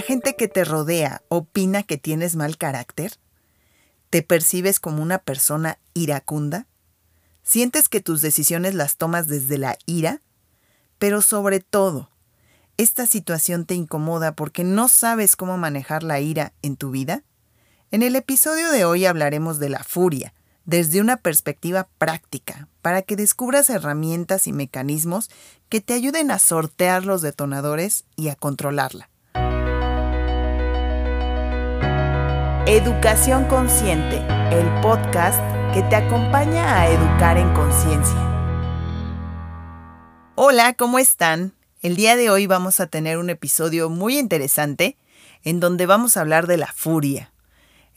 ¿La gente que te rodea opina que tienes mal carácter? ¿Te percibes como una persona iracunda? ¿Sientes que tus decisiones las tomas desde la ira? Pero sobre todo, ¿esta situación te incomoda porque no sabes cómo manejar la ira en tu vida? En el episodio de hoy hablaremos de la furia, desde una perspectiva práctica, para que descubras herramientas y mecanismos que te ayuden a sortear los detonadores y a controlarla. Educación Consciente, el podcast que te acompaña a educar en conciencia. Hola, ¿cómo están? El día de hoy vamos a tener un episodio muy interesante en donde vamos a hablar de la furia,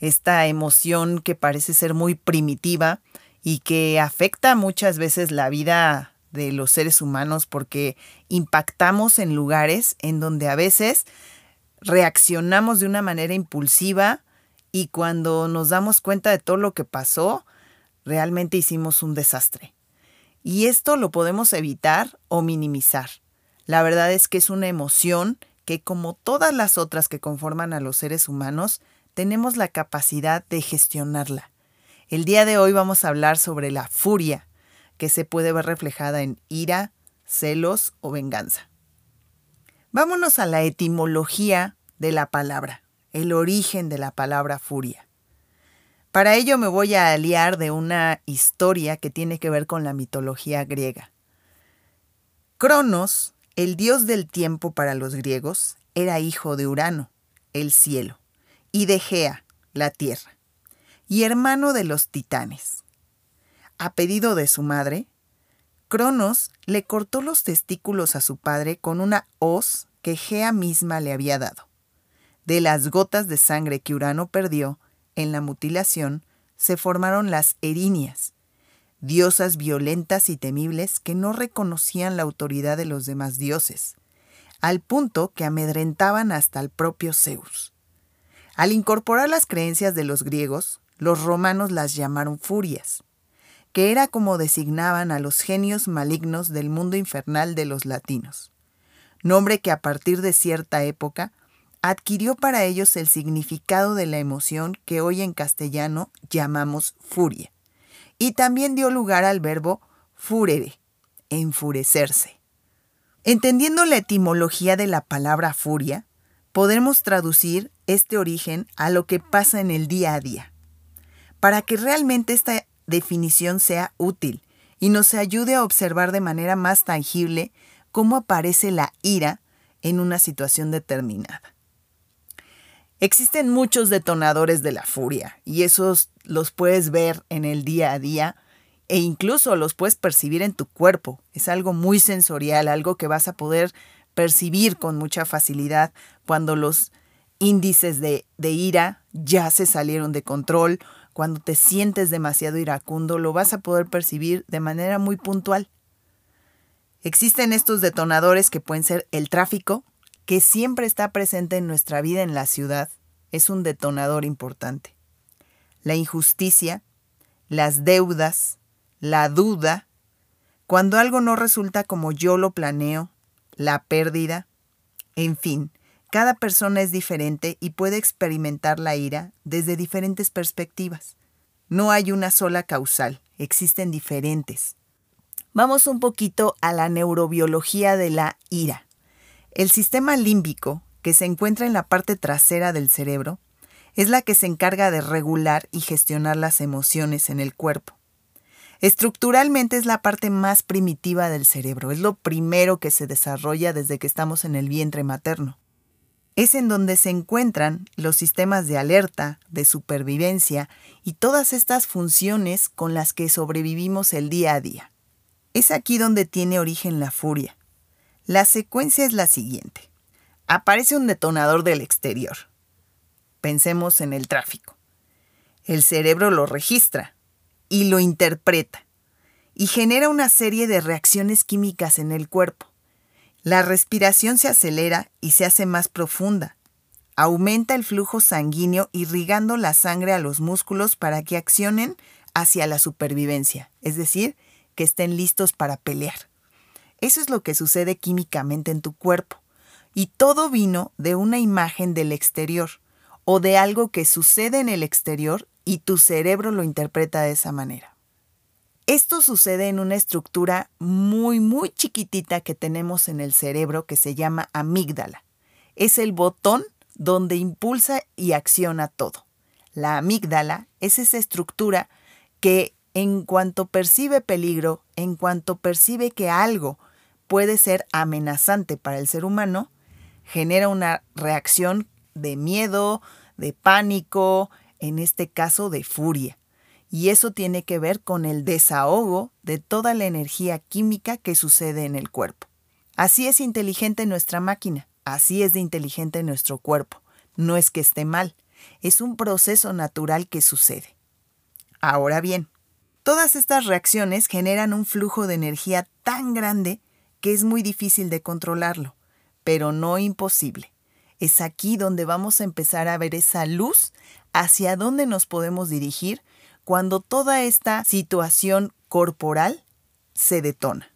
esta emoción que parece ser muy primitiva y que afecta muchas veces la vida de los seres humanos porque impactamos en lugares en donde a veces reaccionamos de una manera impulsiva y cuando nos damos cuenta de todo lo que pasó, realmente hicimos un desastre. Y esto lo podemos evitar o minimizar. La verdad es que es una emoción que como todas las otras que conforman a los seres humanos, tenemos la capacidad de gestionarla. El día de hoy vamos a hablar sobre la furia, que se puede ver reflejada en ira, celos o venganza. Vámonos a la etimología de la palabra el origen de la palabra furia. Para ello me voy a aliar de una historia que tiene que ver con la mitología griega. Cronos, el dios del tiempo para los griegos, era hijo de Urano, el cielo, y de Gea, la tierra, y hermano de los titanes. A pedido de su madre, Cronos le cortó los testículos a su padre con una hoz que Gea misma le había dado. De las gotas de sangre que Urano perdió en la mutilación, se formaron las erinias, diosas violentas y temibles que no reconocían la autoridad de los demás dioses, al punto que amedrentaban hasta el propio Zeus. Al incorporar las creencias de los griegos, los romanos las llamaron furias, que era como designaban a los genios malignos del mundo infernal de los latinos, nombre que a partir de cierta época adquirió para ellos el significado de la emoción que hoy en castellano llamamos furia, y también dio lugar al verbo furere, enfurecerse. Entendiendo la etimología de la palabra furia, podemos traducir este origen a lo que pasa en el día a día. Para que realmente esta definición sea útil y nos ayude a observar de manera más tangible cómo aparece la ira en una situación determinada. Existen muchos detonadores de la furia y esos los puedes ver en el día a día e incluso los puedes percibir en tu cuerpo. Es algo muy sensorial, algo que vas a poder percibir con mucha facilidad cuando los índices de, ira ya se salieron de control, cuando te sientes demasiado iracundo, lo vas a poder percibir de manera muy puntual. Existen estos detonadores que pueden ser el tráfico, que siempre está presente en nuestra vida en la ciudad, es un detonador importante. La injusticia, las deudas, la duda, cuando algo no resulta como yo lo planeo, la pérdida, en fin, cada persona es diferente y puede experimentar la ira desde diferentes perspectivas. No hay una sola causal, existen diferentes. Vamos un poquito a la neurobiología de la ira. El sistema límbico, que se encuentra en la parte trasera del cerebro, es la que se encarga de regular y gestionar las emociones en el cuerpo. Estructuralmente es la parte más primitiva del cerebro, es lo primero que se desarrolla desde que estamos en el vientre materno. Es en donde se encuentran los sistemas de alerta, de supervivencia y todas estas funciones con las que sobrevivimos el día a día. Es aquí donde tiene origen la furia. La secuencia es la siguiente. Aparece un detonador del exterior. Pensemos en el tráfico. El cerebro lo registra y lo interpreta y genera una serie de reacciones químicas en el cuerpo. La respiración se acelera y se hace más profunda. Aumenta el flujo sanguíneo irrigando la sangre a los músculos para que accionen hacia la supervivencia, es decir, que estén listos para pelear. Eso es lo que sucede químicamente en tu cuerpo. Y todo vino de una imagen del exterior o de algo que sucede en el exterior y tu cerebro lo interpreta de esa manera. Esto sucede en una estructura muy, muy chiquitita que tenemos en el cerebro que se llama amígdala. Es el botón donde impulsa y acciona todo. La amígdala es esa estructura que en cuanto percibe peligro, en cuanto percibe que algo puede ser amenazante para el ser humano, genera una reacción de miedo, de pánico, en este caso de furia. Y eso tiene que ver con el desahogo de toda la energía química que sucede en el cuerpo. Así es inteligente nuestra máquina, así es de inteligente nuestro cuerpo. No es que esté mal, es un proceso natural que sucede. Ahora bien, todas estas reacciones generan un flujo de energía tan grande que es muy difícil de controlarlo, pero no imposible. Es aquí donde vamos a empezar a ver esa luz hacia dónde nos podemos dirigir cuando toda esta situación corporal se detona.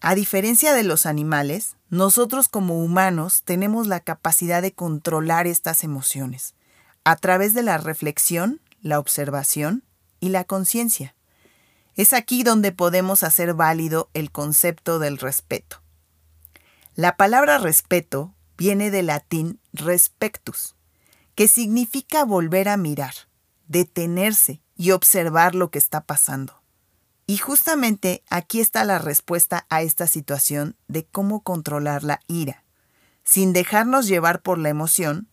A diferencia de los animales, nosotros como humanos tenemos la capacidad de controlar estas emociones a través de la reflexión, la observación y la conciencia. Es aquí donde podemos hacer válido el concepto del respeto. La palabra respeto viene del latín respectus, que significa volver a mirar, detenerse y observar lo que está pasando. Y justamente aquí está la respuesta a esta situación de cómo controlar la ira. Sin dejarnos llevar por la emoción,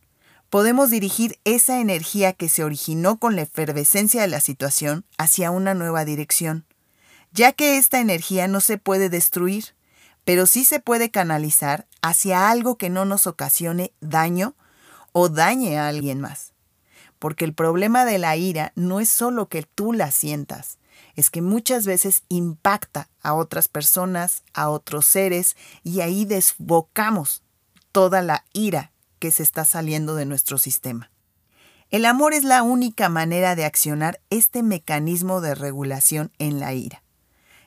podemos dirigir esa energía que se originó con la efervescencia de la situación hacia una nueva dirección, ya que esta energía no se puede destruir, pero sí se puede canalizar hacia algo que no nos ocasione daño o dañe a alguien más. Porque el problema de la ira no es solo que tú la sientas, es que muchas veces impacta a otras personas, a otros seres, y ahí desbocamos toda la ira que se está saliendo de nuestro sistema. El amor es la única manera de accionar este mecanismo de regulación en la ira,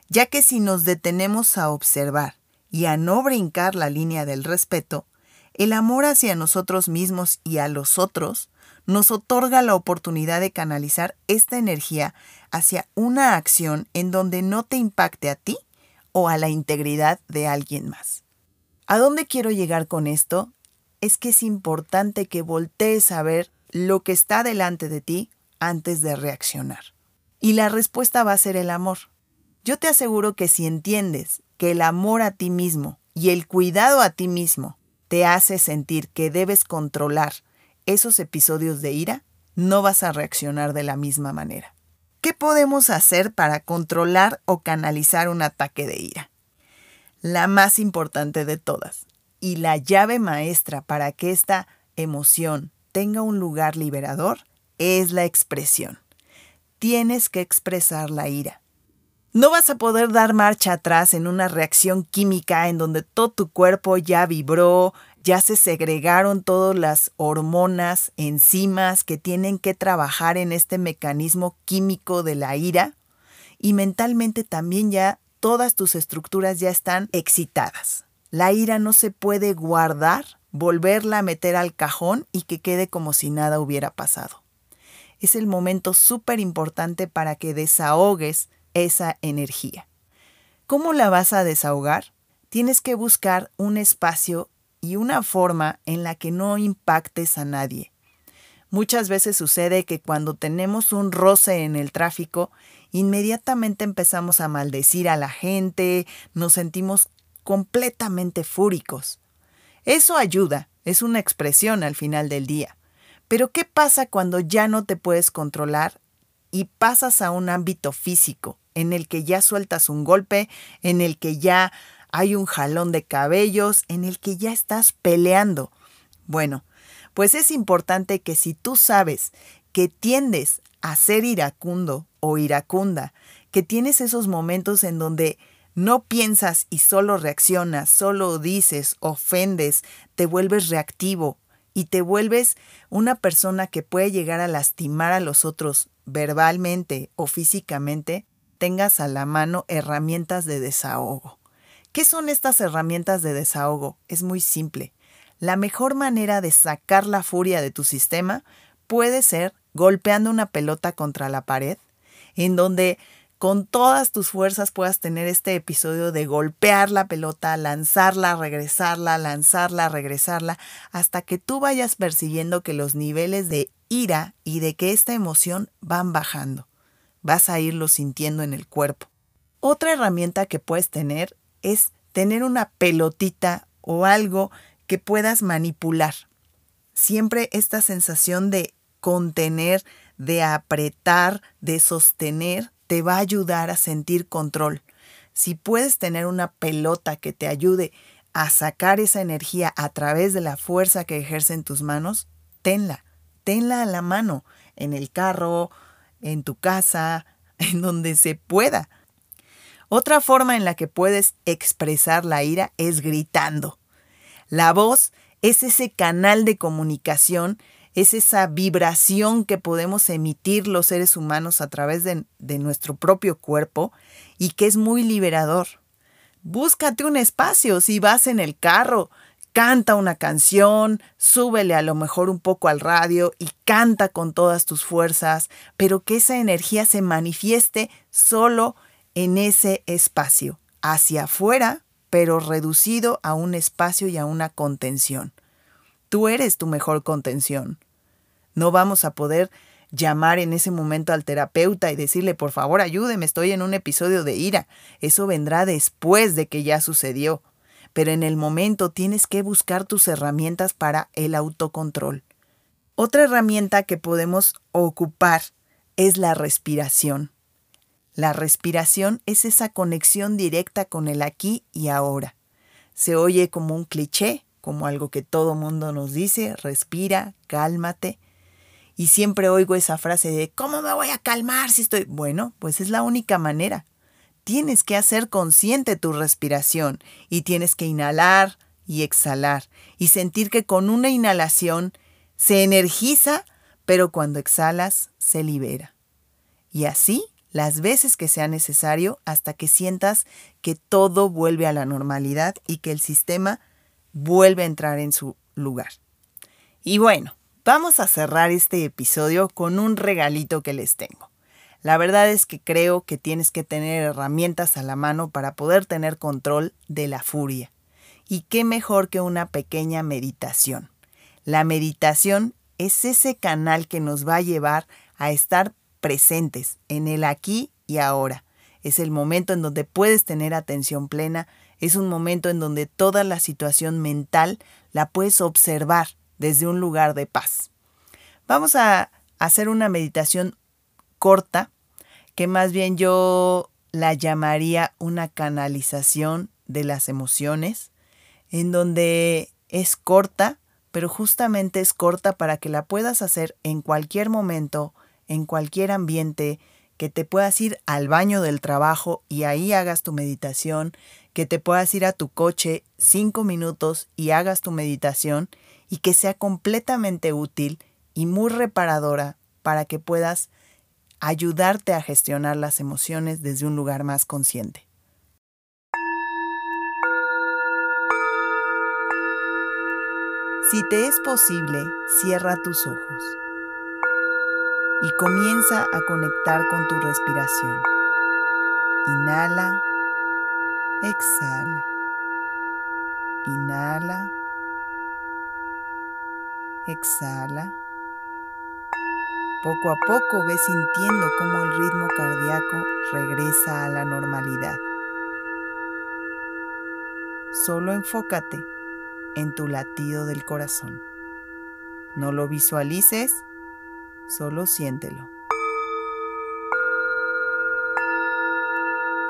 ya que si nos detenemos a observar y a no brincar la línea del respeto, el amor hacia nosotros mismos y a los otros nos otorga la oportunidad de canalizar esta energía hacia una acción en donde no te impacte a ti o a la integridad de alguien más. ¿A dónde quiero llegar con esto? Es que es importante que voltees a ver lo que está delante de ti antes de reaccionar. Y la respuesta va a ser el amor. Yo te aseguro que si entiendes que el amor a ti mismo y el cuidado a ti mismo te hace sentir que debes controlar esos episodios de ira, no vas a reaccionar de la misma manera. ¿Qué podemos hacer para controlar o canalizar un ataque de ira? La más importante de todas y la llave maestra para que esta emoción tenga un lugar liberador es la expresión. Tienes que expresar la ira. No vas a poder dar marcha atrás en una reacción química en donde todo tu cuerpo ya vibró, ya se segregaron todas las hormonas, enzimas que tienen que trabajar en este mecanismo químico de la ira y mentalmente también ya todas tus estructuras ya están excitadas. La ira no se puede guardar, volverla a meter al cajón y que quede como si nada hubiera pasado. Es el momento súper importante para que desahogues esa energía. ¿Cómo la vas a desahogar? Tienes que buscar un espacio y una forma en la que no impactes a nadie. Muchas veces sucede que cuando tenemos un roce en el tráfico, inmediatamente empezamos a maldecir a la gente, nos sentimos completamente fúricos. Eso ayuda, es una expresión al final del día. Pero ¿qué pasa cuando ya no te puedes controlar y pasas a un ámbito físico? en el que ya sueltas un golpe, en el que ya hay un jalón de cabellos, en el que ya estás peleando. Bueno, pues es importante que si tú sabes que tiendes a ser iracundo o iracunda, que tienes esos momentos en donde no piensas y solo reaccionas, solo dices, ofendes, te vuelves reactivo y te vuelves una persona que puede llegar a lastimar a los otros verbalmente o físicamente, tengas a la mano herramientas de desahogo. ¿Qué son estas herramientas de desahogo? Es muy simple. la mejor manera de sacar la furia de tu sistema puede ser golpeando una pelota contra la pared, en donde con todas tus fuerzas puedas tener este episodio de golpear la pelota, lanzarla, regresarla, lanzarla, regresarla, hasta que tú vayas percibiendo que los niveles de ira y de que esta emoción van bajando. Vas a irlo sintiendo en el cuerpo. Otra herramienta que puedes tener es tener una pelotita o algo que puedas manipular. Siempre esta sensación de contener, de apretar, de sostener, te va a ayudar a sentir control. Si puedes tener una pelota que te ayude a sacar esa energía a través de la fuerza que ejercen tus manos, tenla, tenla a la mano, en el carro, en tu casa, en donde se pueda. Otra forma en la que puedes expresar la ira es gritando. La voz es ese canal de comunicación es esa vibración que podemos emitir los seres humanos a través de, nuestro propio cuerpo y que es muy liberador. Búscate un espacio si vas en el carro, canta una canción, súbele a lo mejor un poco al radio y canta con todas tus fuerzas, pero que esa energía se manifieste solo en ese espacio, hacia afuera, pero reducido a un espacio y a una contención. Tú eres tu mejor contención. No vamos a poder llamar en ese momento al terapeuta y decirle, por favor, ayúdeme, estoy en un episodio de ira. Eso vendrá después de que ya sucedió. Pero en el momento tienes que buscar tus herramientas para el autocontrol. Otra herramienta que podemos ocupar es la respiración. La respiración es esa conexión directa con el aquí y ahora. Se oye como un cliché, como algo que todo mundo nos dice, respira, cálmate. Y siempre oigo esa frase de ¿cómo me voy a calmar si estoy? Bueno, pues es la única manera. Tienes que hacer consciente tu respiración y tienes que inhalar y exhalar y sentir que con una inhalación se energiza, pero cuando exhalas se libera. Y así las veces que sea necesario hasta que sientas que todo vuelve a la normalidad y que el sistema vuelve a entrar en su lugar. Y bueno, vamos a cerrar este episodio con un regalito que les tengo. La verdad es que creo que tienes que tener herramientas a la mano para poder tener control de la furia. Y qué mejor que una pequeña meditación. La meditación es ese canal que nos va a llevar a estar presentes en el aquí y ahora. Es el momento en donde puedes tener atención plena es un momento en donde toda la situación mental la puedes observar desde un lugar de paz. Vamos a hacer una meditación corta, que más bien yo la llamaría una canalización de las emociones, en donde es corta, pero justamente es corta para que la puedas hacer en cualquier momento, en cualquier ambiente, que te puedas ir al baño del trabajo y ahí hagas tu meditación, que te puedas ir a tu coche cinco minutos y hagas tu meditación y que sea completamente útil y muy reparadora para que puedas ayudarte a gestionar las emociones desde un lugar más consciente. Si te es posible, cierra tus ojos y comienza a conectar con tu respiración. Inhala, exhala. Inhala, exhala. Poco a poco ves sintiendo cómo el ritmo cardíaco regresa a la normalidad. Solo enfócate en tu latido del corazón. No lo visualices Solo siéntelo.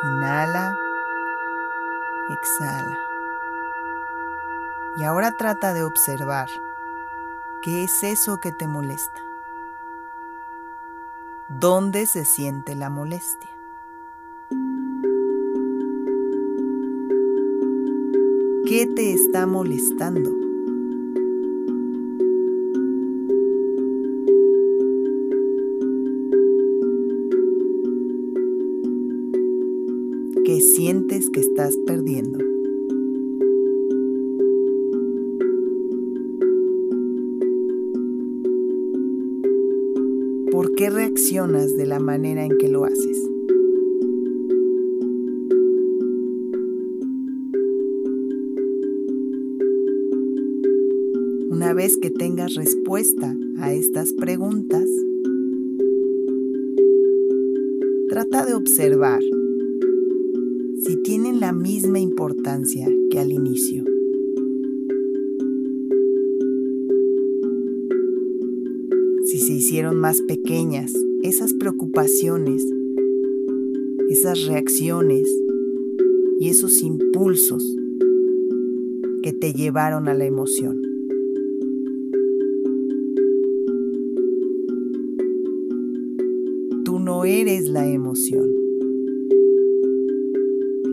Inhala, exhala. Y ahora trata de observar qué es eso que te molesta. ¿Dónde se siente la molestia? ¿Qué te está molestando? que sientes que estás perdiendo. ¿Por qué reaccionas de la manera en que lo haces? Una vez que tengas respuesta a estas preguntas, trata de observar si tienen la misma importancia que al inicio. Si se hicieron más pequeñas esas preocupaciones, esas reacciones y esos impulsos que te llevaron a la emoción. Tú no eres la emoción.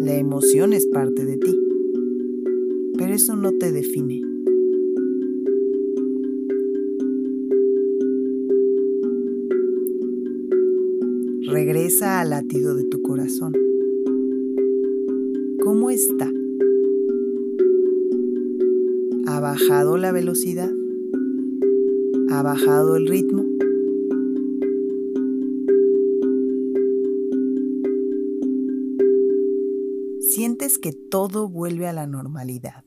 La emoción es parte de ti, pero eso no te define. Regresa al latido de tu corazón. ¿Cómo está? ¿Ha bajado la velocidad? ¿Ha bajado el ritmo? Sientes que todo vuelve a la normalidad.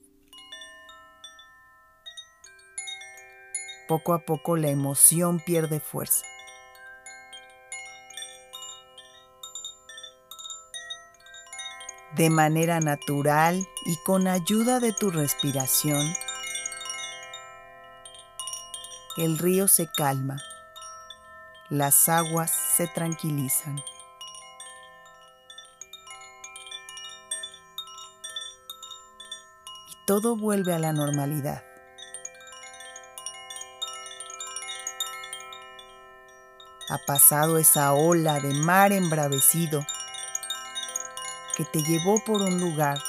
Poco a poco la emoción pierde fuerza. De manera natural y con ayuda de tu respiración, el río se calma, las aguas se tranquilizan. Todo vuelve a la normalidad. Ha pasado esa ola de mar embravecido que te llevó por un lugar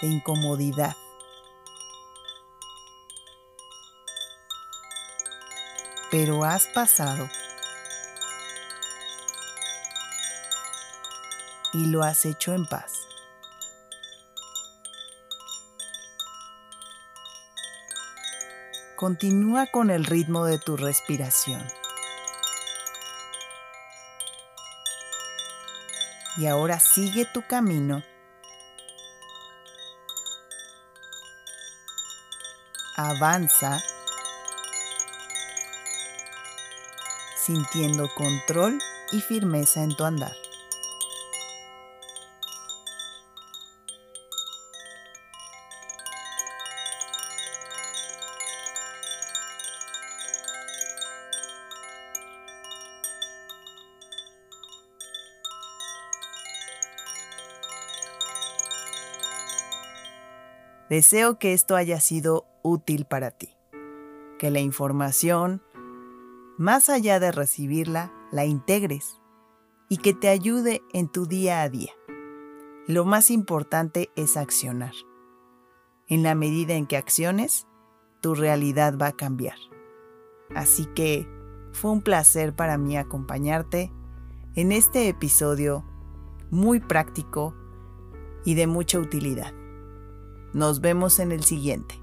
de incomodidad. Pero has pasado y lo has hecho en paz. Continúa con el ritmo de tu respiración. Y ahora sigue tu camino. Avanza sintiendo control y firmeza en tu andar. Deseo que esto haya sido útil para ti, que la información, más allá de recibirla, la integres y que te ayude en tu día a día. Lo más importante es accionar. En la medida en que acciones, tu realidad va a cambiar. Así que fue un placer para mí acompañarte en este episodio muy práctico y de mucha utilidad. Nos vemos en el siguiente.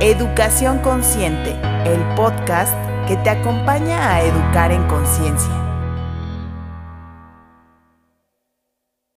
Educación Consciente, el podcast que te acompaña a educar en conciencia.